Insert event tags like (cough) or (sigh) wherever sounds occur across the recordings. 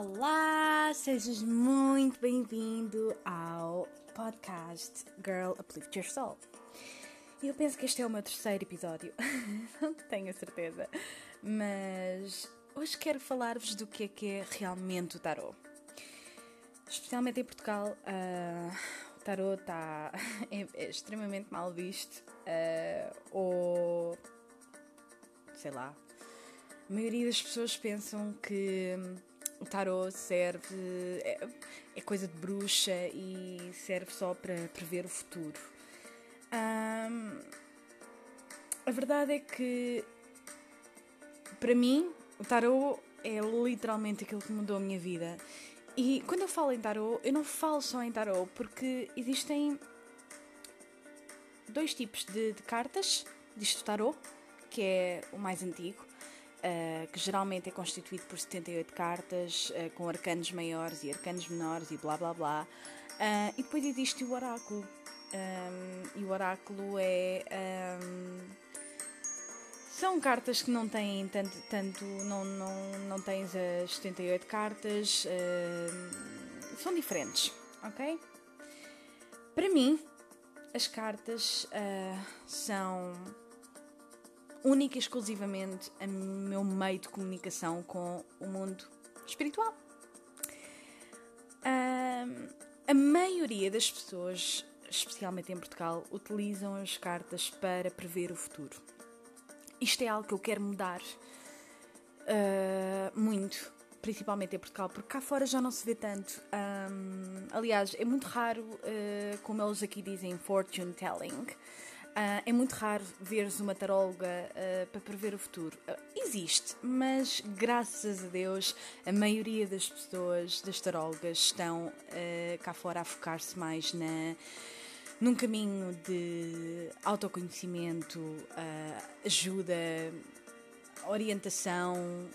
Olá, sejas muito bem-vindo ao podcast Girl Uplift Your Soul. Eu penso que este é o meu terceiro episódio, (laughs) não tenho a certeza, mas hoje quero falar-vos do que é que é realmente o tarot. Especialmente em Portugal, uh, o tarot está (laughs) é, é extremamente mal visto, uh, ou sei lá, a maioria das pessoas pensam que o tarot serve. É, é, coisa de bruxa e serve só para prever o futuro. Um, a verdade é que, para mim, o tarot é literalmente aquilo que mudou a minha vida. E quando eu falo em tarot, eu não falo só em tarot, porque existem dois tipos de, de cartas disto tarot, que é o mais antigo, Uh, que geralmente é constituído por 78 cartas, uh, com arcanos maiores e arcanos menores e blá blá blá. Uh, e depois existe o oráculo. Um, e o oráculo é. Um, são cartas que não têm tanto. tanto não, não, não tens as 78 cartas. são diferentes, ok? Para mim, as cartas são única e exclusivamente a meu meio de comunicação com o mundo espiritual. A maioria das pessoas, especialmente em Portugal, utilizam as cartas para prever o futuro. Isto é algo que eu quero mudar uh, muito, principalmente em Portugal, porque cá fora já não se vê tanto. Um, aliás, é muito raro, uh, como eles aqui dizem, fortune telling. Uh, é muito raro veres uma taróloga uh, para prever o futuro. Uh, existe, mas graças a Deus a maioria das pessoas, das tarólogas, estão cá fora a focar-se mais na, num caminho de autoconhecimento, ajuda, orientação,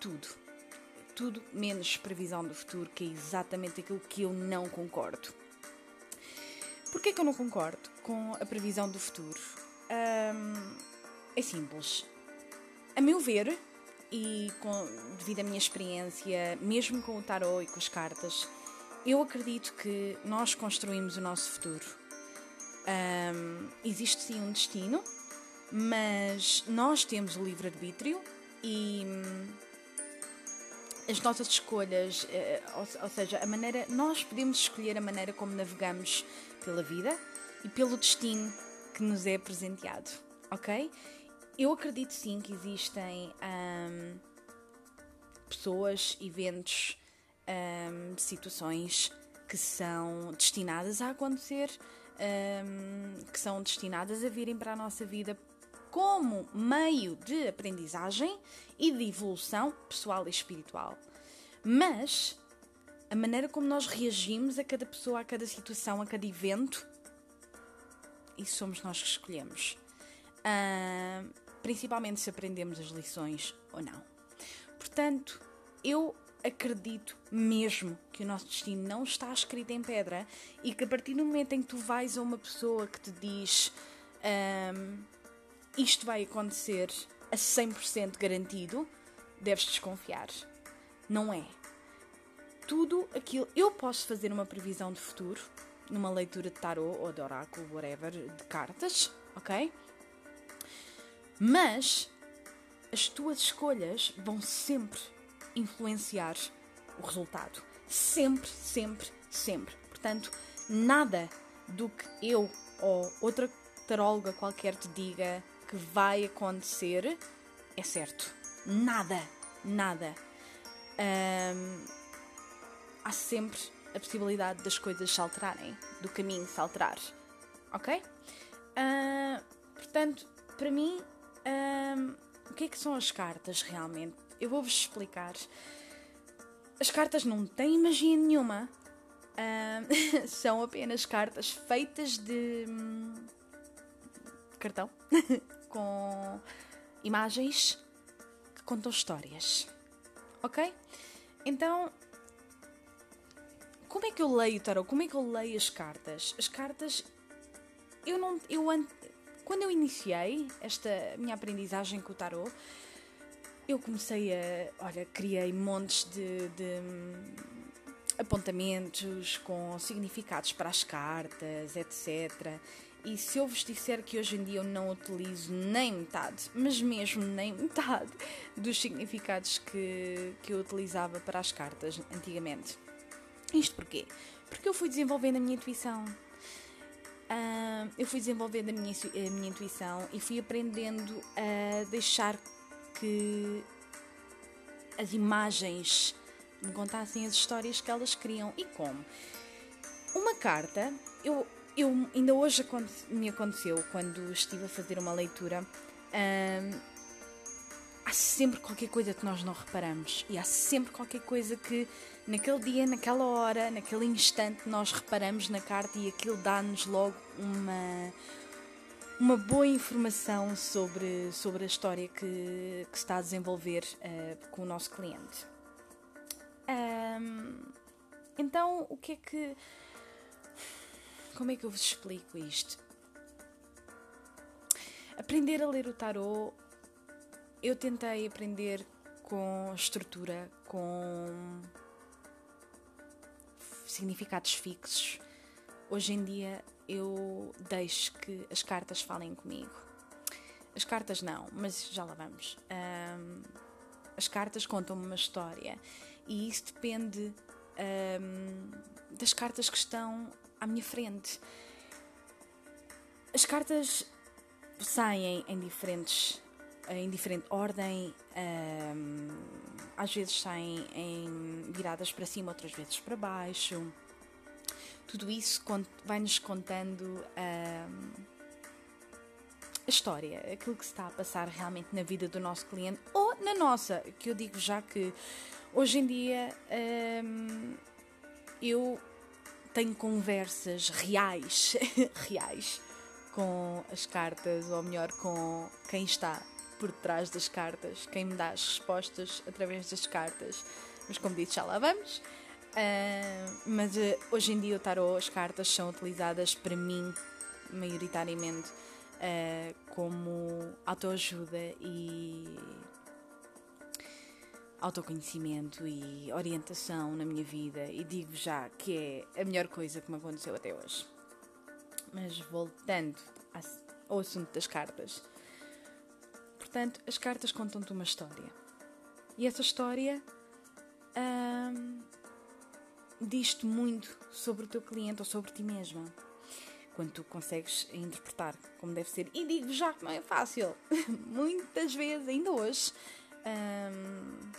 tudo. Tudo menos previsão do futuro, que é exatamente aquilo que eu não concordo. Porquê que eu não concordo com a previsão do futuro? Um, é simples. A meu ver, e com, devido à minha experiência, mesmo com o tarot e com as cartas, eu acredito que nós construímos o nosso futuro. Um, existe sim um destino, mas nós temos o livre-arbítrio e hum, as nossas escolhas, eh, ou seja, a maneira, nós podemos escolher a maneira como navegamos pela vida e pelo destino que nos é presenteado, ok? Eu acredito sim que existem um, pessoas, eventos, um, situações que são destinadas a acontecer, um, que são destinadas a virem para a nossa vida como meio de aprendizagem e de evolução pessoal e espiritual. Mas a maneira como nós reagimos a cada pessoa, a cada situação, a cada evento, isso somos nós que escolhemos. Uh, principalmente se aprendemos as lições ou não. Portanto, eu acredito mesmo que o nosso destino não está escrito em pedra e que a partir do momento em que tu vais a uma pessoa que te diz um, isto vai acontecer a 100% garantido, deves desconfiar. Não é tudo aquilo. Eu posso fazer uma previsão de futuro numa leitura de tarot ou de oráculo, whatever, de cartas, ok? Mas as tuas escolhas vão sempre influenciar o resultado. Sempre, sempre, sempre. Portanto, nada do que eu ou outra taróloga qualquer te diga que vai acontecer é certo. Nada, nada. Um, há sempre a possibilidade das coisas se alterarem, do caminho se alterar. Ok? Uh, portanto, para mim, uh, o que é que são as cartas realmente? Eu vou-vos explicar. As cartas não têm magia nenhuma. Uh, (laughs) são apenas cartas feitas de hum, cartão (laughs) com imagens que contam histórias. Ok? Então, como é que eu leio o tarot? Como é que eu leio as cartas? As cartas, eu não, eu quando eu iniciei esta minha aprendizagem com o tarot, eu comecei a. Olha, criei montes de, de hum, apontamentos com significados para as cartas, etc. E se eu vos disser que hoje em dia eu não utilizo nem metade, mas mesmo nem metade dos significados que, que eu utilizava para as cartas antigamente. Isto porquê? Porque eu fui desenvolvendo a minha intuição. Uh, eu fui desenvolvendo a minha, a minha intuição e fui aprendendo a deixar que as imagens me contassem as histórias que elas criam e como. Uma carta, eu, eu ainda hoje me aconteceu quando estive a fazer uma leitura. Hum, há sempre qualquer coisa que nós não reparamos e há sempre qualquer coisa que naquele dia, naquela hora, naquele instante nós reparamos na carta e aquilo dá-nos logo uma uma boa informação sobre, sobre a história que, que está a desenvolver uh, com o nosso cliente. Um, então, o que é que. Como é que eu vos explico isto? Aprender a ler o tarot, eu tentei aprender com estrutura, com significados fixos. Hoje em dia eu deixo que as cartas falem comigo. As cartas não, mas já lá vamos. Um, as cartas contam-me uma história e isso depende um, das cartas que estão à minha frente. As cartas saem em diferentes em diferente ordem, um, às vezes saem em viradas para cima, outras vezes para baixo. Tudo isso vai-nos contando um, a história, aquilo que se está a passar realmente na vida do nosso cliente ou na nossa, que eu digo já que hoje em dia um, eu tenho conversas reais, (laughs) reais com as cartas, ou melhor, com quem está por trás das cartas, quem me dá as respostas através das cartas. Mas como disse, já lá vamos. Uh, mas uh, hoje em dia o tarot, as cartas são utilizadas para mim, maioritariamente, uh, como autoajuda e autoconhecimento e orientação na minha vida. E digo já que é a melhor coisa que me aconteceu até hoje. Mas voltando ao assunto das cartas. Portanto, as cartas contam-te uma história. E essa história diz-te muito sobre o teu cliente ou sobre ti mesma. Quando tu consegues interpretar como deve ser. E digo já que não é fácil. (laughs) Muitas vezes, ainda hoje, hum,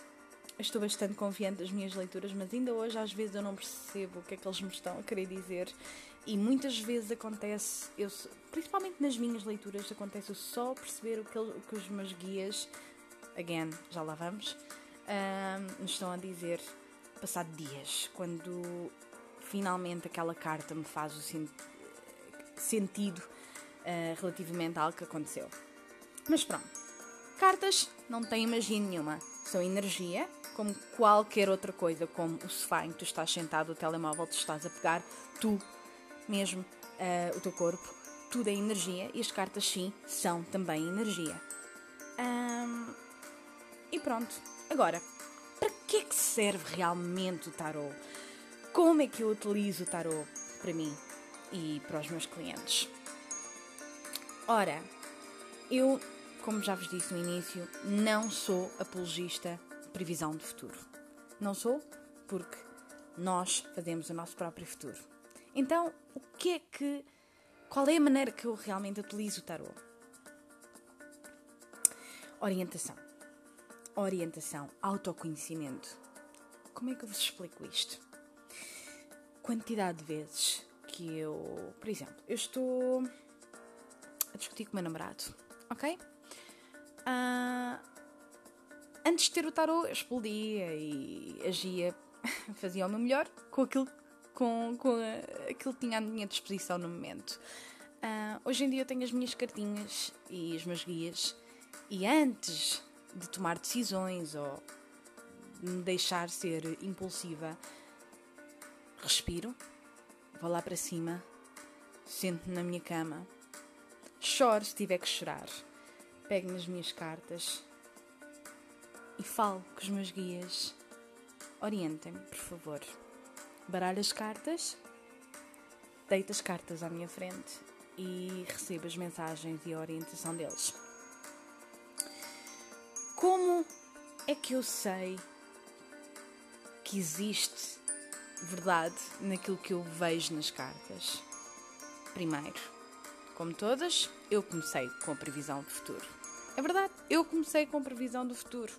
estou bastante confiante das minhas leituras, mas ainda hoje às vezes eu não percebo o que é que eles me estão a querer dizer. E muitas vezes acontece, eu, principalmente nas minhas leituras, acontece eu só perceber o que, o que os meus guias, again, já lá vamos, me estão a dizer passado dias, quando finalmente aquela carta me faz o sen sentido uh, relativamente ao que aconteceu. Mas pronto, cartas não têm magia nenhuma, são energia, como qualquer outra coisa, como o sofá em que tu estás sentado, o telemóvel tu estás a pegar, tu mesmo, uh, o teu corpo, tudo é energia e as cartas sim são também energia. Um, e pronto, agora para que é que serve realmente o tarot? Como é que eu utilizo o tarot para mim e para os meus clientes? Ora, eu, como já vos disse no início, não sou apologista de previsão de futuro. Não sou porque nós fazemos o nosso próprio futuro. Então, o que é que. Qual é a maneira que eu realmente utilizo o tarot? Orientação orientação, autoconhecimento. Como é que eu vos explico isto? Quantidade de vezes que eu, por exemplo, eu estou a discutir com o meu namorado, ok? Uh, antes de ter o tarot, eu explodia e agia, (laughs) fazia o meu melhor com aquilo, com, com aquilo que tinha à minha disposição no momento. Uh, hoje em dia eu tenho as minhas cartinhas e os meus guias, e antes de tomar decisões ou me deixar ser impulsiva, respiro, vou lá para cima, sento na minha cama, choro se tiver que chorar, pego nas minhas cartas e falo com os meus guias. Orientem-me, por favor. Baralho as cartas, deito as cartas à minha frente e recebo as mensagens e a orientação deles. Como é que eu sei que existe verdade naquilo que eu vejo nas cartas? Primeiro, como todas, eu comecei com a previsão do futuro. É verdade, eu comecei com a previsão do futuro.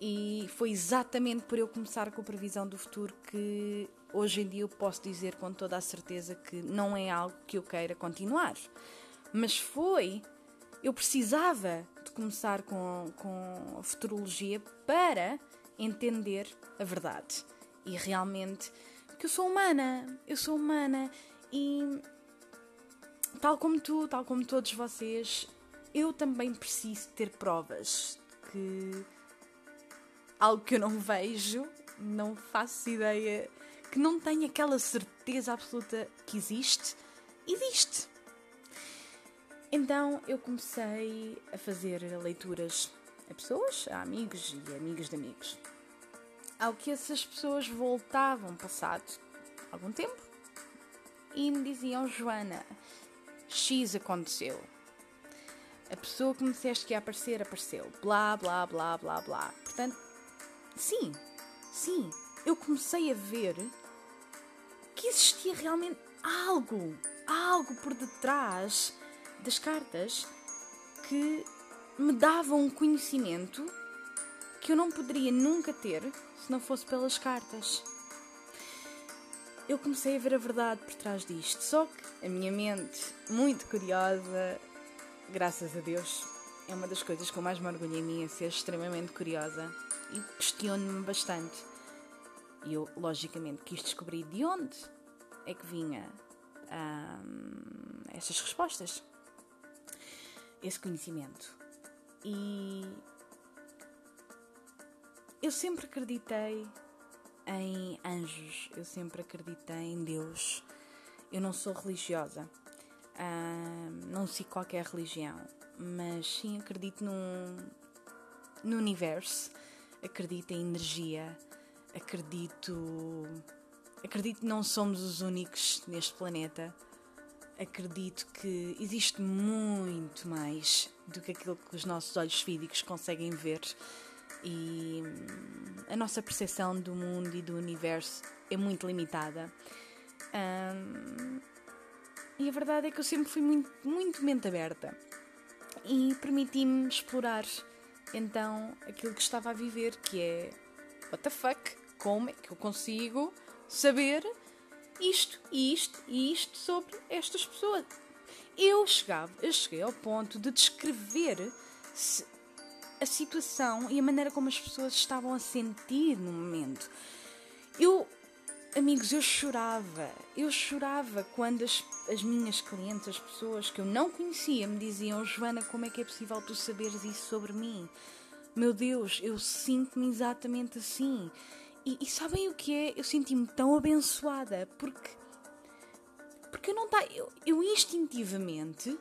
E foi exatamente por eu começar com a previsão do futuro que hoje em dia eu posso dizer com toda a certeza que não é algo que eu queira continuar. Mas foi, eu precisava de começar com, com a futurologia para entender a verdade. E realmente, que eu sou humana, eu sou humana e tal como tu, tal como todos vocês, eu também preciso ter provas que algo que eu não vejo, não faço ideia, que não tenho aquela certeza absoluta que existe, existe. Então eu comecei a fazer leituras a pessoas, a amigos e amigos de amigos. Ao que essas pessoas voltavam passado algum tempo e me diziam: Joana, X aconteceu. A pessoa que me disseste que ia aparecer, apareceu. Blá, blá, blá, blá, blá. Portanto, sim, sim, eu comecei a ver que existia realmente algo, algo por detrás das cartas que me davam um conhecimento que eu não poderia nunca ter se não fosse pelas cartas. Eu comecei a ver a verdade por trás disto. Só que a minha mente, muito curiosa, graças a Deus, é uma das coisas que eu mais me orgulho em mim, é ser extremamente curiosa e questiono-me bastante. E eu, logicamente, quis descobrir de onde é que vinha hum, essas respostas, esse conhecimento. E eu sempre acreditei em anjos, eu sempre acreditei em Deus. Eu não sou religiosa, uh, não sigo qualquer religião, mas sim acredito num, no universo, acredito em energia, acredito. Acredito que não somos os únicos neste planeta. Acredito que existe muito mais do que aquilo que os nossos olhos físicos conseguem ver e hum, a nossa percepção do mundo e do universo é muito limitada. Um, e a verdade é que eu sempre fui muito, muito mente aberta e permiti-me explorar então aquilo que estava a viver, que é what the fuck, como é que eu consigo saber isto, isto e isto sobre estas pessoas. Eu chegava, eu cheguei ao ponto de descrever a situação e a maneira como as pessoas estavam a sentir no momento. Eu, amigos, eu chorava. Eu chorava quando as, as minhas clientes, as pessoas que eu não conhecia, me diziam: Joana, como é que é possível tu saberes isso sobre mim? Meu Deus, eu sinto-me exatamente assim. E, e, sabem o que é? Eu senti-me tão abençoada porque. Porque eu não tá. Eu, eu instintivamente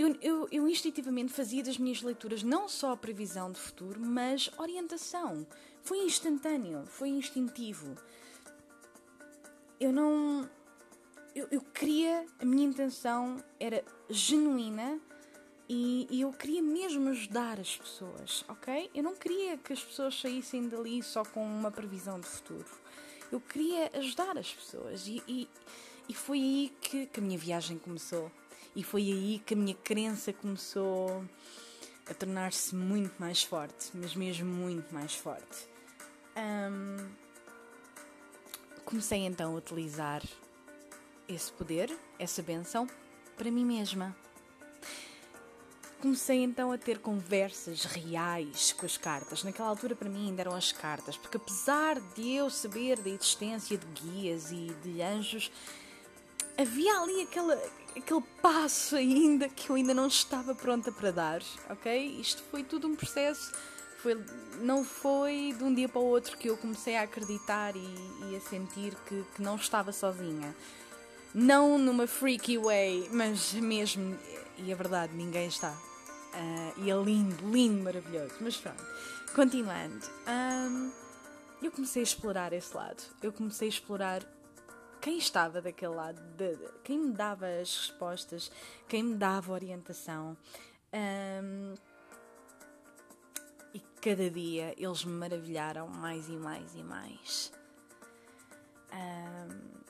eu, eu, eu instintivamente fazia das minhas leituras não só a previsão de futuro, mas orientação. Foi instantâneo, foi instintivo. Eu não. Eu, eu queria. A minha intenção era genuína e, e, eu queria mesmo ajudar as pessoas, ok? Eu não queria que as pessoas saíssem dali só com uma previsão de futuro. Eu queria ajudar as pessoas e, e, e foi aí que, que a minha viagem começou. E foi aí que a minha crença começou a tornar-se muito mais forte, mas mesmo muito mais forte. Um, comecei então a utilizar esse poder, essa benção, para mim mesma. Comecei então a ter conversas reais com as cartas. Naquela altura, para mim, ainda eram as cartas, porque apesar de eu saber da existência de guias e de anjos, havia ali aquela, aquele passo ainda que eu ainda não estava pronta para dar, ok? Isto foi tudo um processo, foi, não foi de um dia para o outro que eu comecei a acreditar e, e a sentir que, que não estava sozinha. Não numa freaky way, mas mesmo, e a verdade, ninguém está. Uh, e é lindo, lindo, maravilhoso. Mas pronto, continuando. Um, eu comecei a explorar esse lado. Eu comecei a explorar quem estava daquele lado, de, de, quem me dava as respostas, quem me dava orientação. Um, cada dia eles me maravilharam mais e mais e mais. Um,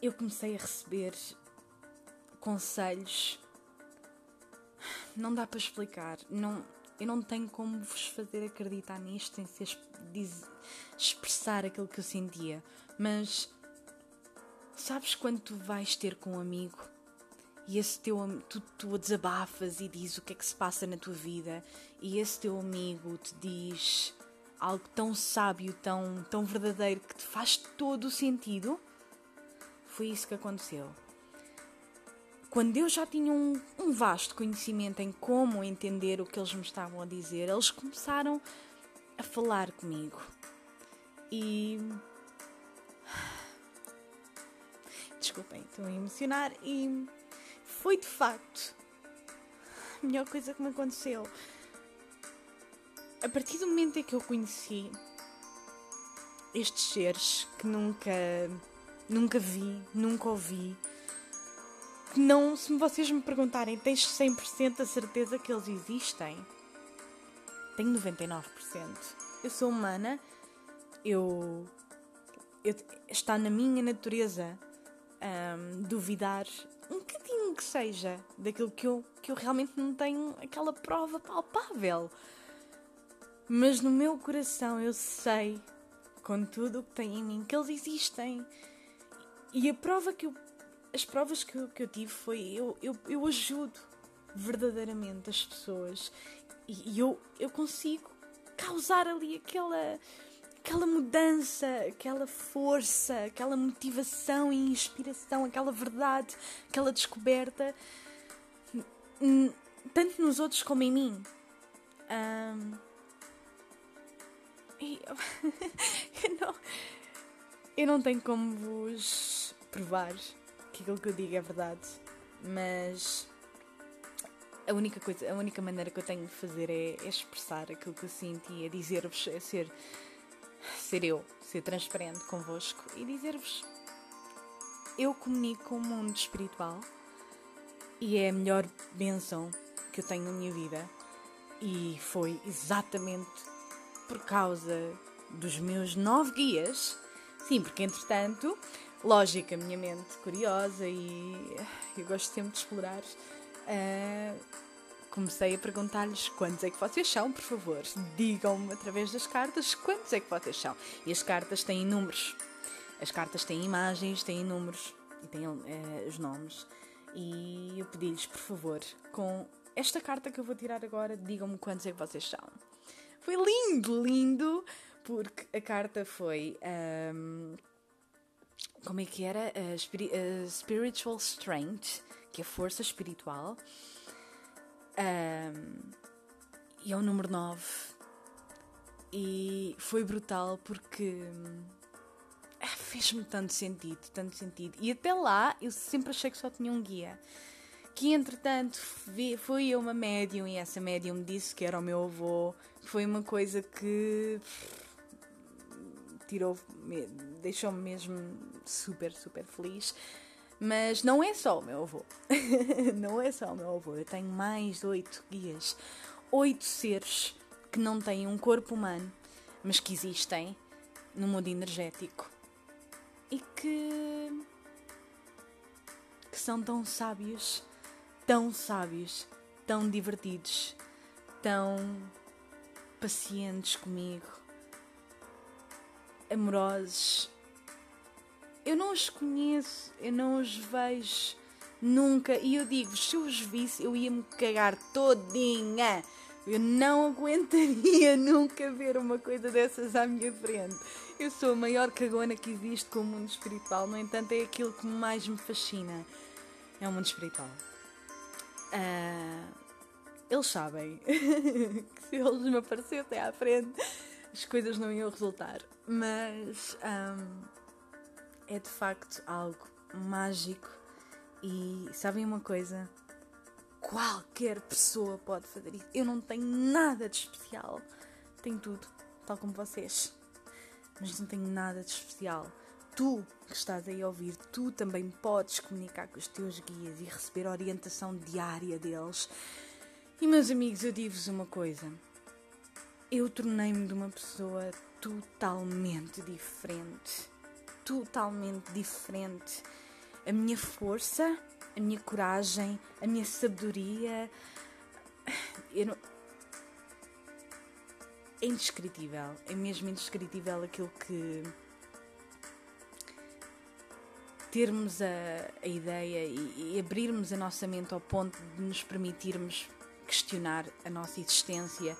eu comecei a receber conselhos. Não dá para explicar. Não, eu não tenho como vos fazer acreditar nisto sem ser diz, expressar aquilo que eu sentia. Mas sabes quando tu vais ter com um amigo e esse teu tu, tu desabafas e diz o que é que se passa na tua vida e esse teu amigo te diz algo tão sábio, tão, tão verdadeiro que te faz todo o sentido? Foi isso que aconteceu. Quando eu já tinha um, um vasto conhecimento em como entender o que eles me estavam a dizer, eles começaram a falar comigo. E. (sighs) Desculpem, estou a emocionar. E foi de facto a melhor coisa que me aconteceu. A partir do momento em que eu conheci estes seres que nunca nunca vi, nunca ouvi. Que não, se vocês me perguntarem, tens 100% a certeza que eles existem? Tenho 99%. Eu sou humana, eu, eu está na minha natureza um, duvidar um bocadinho que seja daquilo que eu, que eu realmente não tenho aquela prova palpável. Mas no meu coração eu sei, com tudo o que tem em mim, que eles existem e a prova que eu. As provas que eu, que eu tive foi eu, eu, eu ajudo verdadeiramente as pessoas e, e eu, eu consigo causar ali aquela aquela mudança, aquela força, aquela motivação e inspiração, aquela verdade, aquela descoberta, tanto nos outros como em mim. Um, e (laughs) eu, não, eu não tenho como vos provar que aquilo que eu digo é verdade, mas a única coisa, a única maneira que eu tenho de fazer é, é expressar aquilo que eu sinto e é dizer-vos, é ser, ser eu, ser transparente convosco e dizer-vos eu comunico com o mundo espiritual e é a melhor bênção que eu tenho na minha vida e foi exatamente por causa dos meus nove guias. Sim, porque entretanto lógica, minha mente curiosa e eu gosto sempre de explorar. Uh, comecei a perguntar-lhes quantos é que vocês são, por favor. Digam-me através das cartas quantos é que vocês são. E as cartas têm números. As cartas têm imagens, têm números e têm uh, os nomes. E eu pedi-lhes, por favor, com esta carta que eu vou tirar agora, digam-me quantos é que vocês são. Foi lindo, lindo, porque a carta foi. Um, como é que era? A spiritual strength, que é força espiritual. Um, e é o número 9. E foi brutal porque ah, fez-me tanto sentido, tanto sentido. E até lá eu sempre achei que só tinha um guia. Que entretanto foi eu uma médium e essa médium disse que era o meu avô. Foi uma coisa que tirou, deixou-me mesmo super, super feliz. Mas não é só o meu avô. (laughs) não é só o meu avô. Eu tenho mais oito guias. Oito seres que não têm um corpo humano, mas que existem no mundo energético. E que. que são tão sábios, tão sábios, tão divertidos, tão pacientes comigo amorosos. Eu não os conheço, eu não os vejo nunca. E eu digo, se eu os visse, eu ia me cagar todinha. Eu não aguentaria (laughs) nunca ver uma coisa dessas à minha frente. Eu sou a maior cagona que existe com o mundo espiritual, no entanto, é aquilo que mais me fascina. É o mundo espiritual. Uh, eles sabem (laughs) que se eles me aparecessem à frente, as coisas não iam resultar. Mas um, é de facto algo mágico. E sabem uma coisa? qualquer pessoa pode fazer isso. Eu não tenho nada de especial. Tenho tudo, tal como vocês. Mas não tenho nada de especial. Tu que estás aí a ouvir, tu também podes comunicar com os teus guias e receber orientação diária deles. E meus amigos, eu digo-vos uma coisa. Eu tornei-me de uma pessoa totalmente diferente. Totalmente diferente. A minha força, a minha coragem, a minha sabedoria. Não... É indescritível. É mesmo indescritível aquilo que. Termos a, a ideia e, e abrirmos a nossa mente ao ponto de nos permitirmos questionar a nossa existência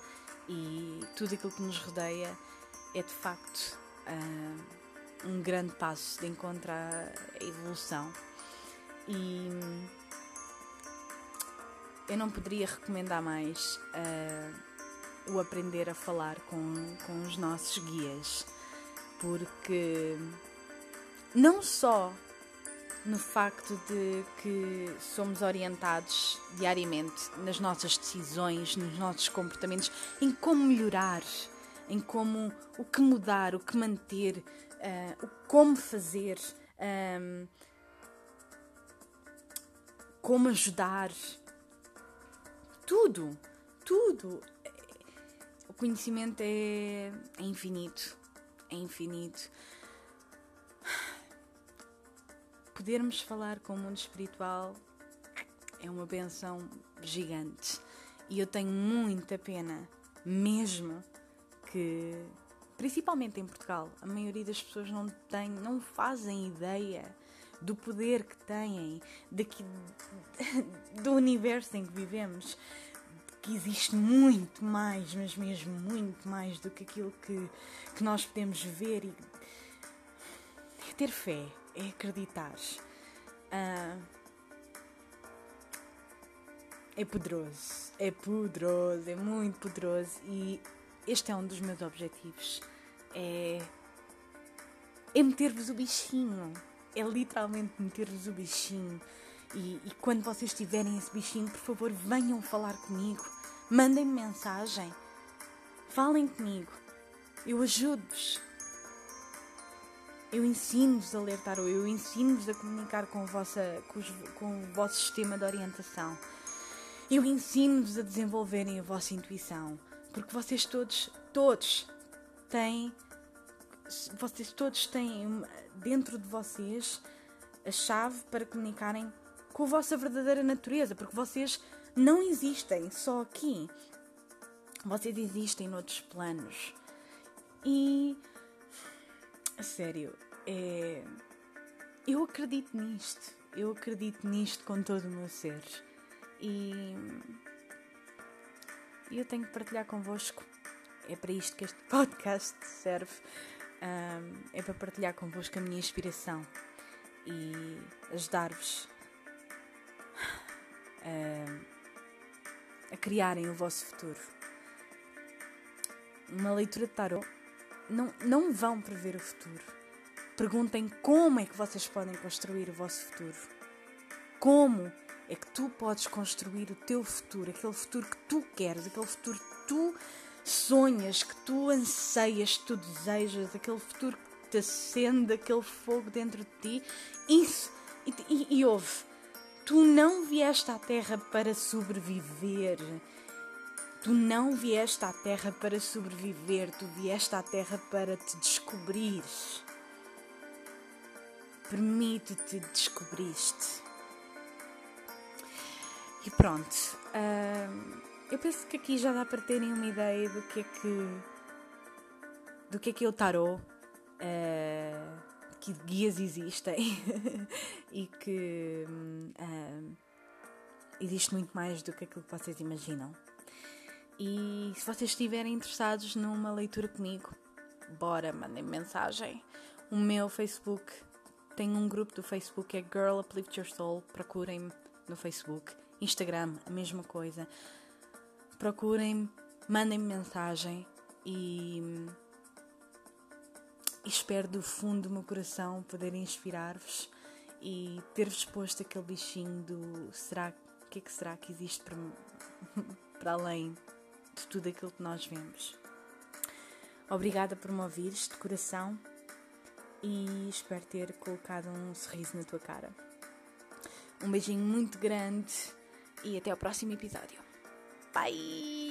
e tudo aquilo que nos rodeia é de facto uh, um grande passo de encontrar a evolução. E eu não poderia recomendar mais uh, o aprender a falar com, com os nossos guias, porque não só no facto de que somos orientados diariamente nas nossas decisões, nos nossos comportamentos, em como melhorar, em como o que mudar, o que manter, uh, o como fazer, um, como ajudar, tudo, tudo. O conhecimento é, é infinito, é infinito podermos falar com o mundo espiritual é uma benção gigante. E eu tenho muita pena, mesmo que, principalmente em Portugal, a maioria das pessoas não tem, não fazem ideia do poder que têm, daqui, (laughs) do universo em que vivemos, que existe muito mais, mas mesmo muito mais do que aquilo que, que nós podemos ver e ter fé é acreditar. Ah, é poderoso, é poderoso, é muito poderoso e este é um dos meus objetivos. É, é meter-vos o bichinho, é literalmente meter-vos o bichinho. E, e quando vocês tiverem esse bichinho, por favor, venham falar comigo, mandem-me mensagem, falem comigo, eu ajudo-vos. Eu ensino-vos a ler tarot, eu ensino-vos a comunicar com, vossa, com, os, com o vosso sistema de orientação. Eu ensino-vos a desenvolverem a vossa intuição, porque vocês todos, todos têm, vocês todos têm dentro de vocês a chave para comunicarem com a vossa verdadeira natureza, porque vocês não existem só aqui. Vocês existem noutros planos. E a sério, é... eu acredito nisto. Eu acredito nisto com todo o meu ser. E eu tenho que partilhar convosco. É para isto que este (laughs) podcast serve. Um, é para partilhar convosco a minha inspiração e ajudar-vos a, a criarem o vosso futuro. Uma leitura de tarot não, não vão prever o futuro. Perguntem como é que vocês podem construir o vosso futuro. Como é que tu podes construir o teu futuro, aquele futuro que tu queres, aquele futuro que tu sonhas, que tu anseias, que tu desejas, aquele futuro que te acende aquele fogo dentro de ti. Isso, e, e, e ouve, tu não vieste à Terra para sobreviver Tu não vieste à Terra para sobreviver, tu vieste à Terra para te descobrir. Permite-te descobrir-te. E pronto. Uh, eu penso que aqui já dá para terem uma ideia do que é que. do que é que é o tarot. Uh, que guias existem (laughs) e que uh, existe muito mais do que aquilo que vocês imaginam. E se vocês estiverem interessados numa leitura comigo, bora, mandem -me mensagem. O meu Facebook tem um grupo do Facebook é Girl Uplift Your Soul. Procurem-me no Facebook. Instagram, a mesma coisa. Procurem-me, mandem-me mensagem e, espero do fundo do meu coração poder inspirar-vos e ter-vos posto aquele bichinho do será que é que será que existe para, (laughs) para além de tudo aquilo que nós vemos. Obrigada por me ouvires de coração e espero ter colocado um sorriso na tua cara. Um beijinho muito grande e até ao próximo episódio. Bye!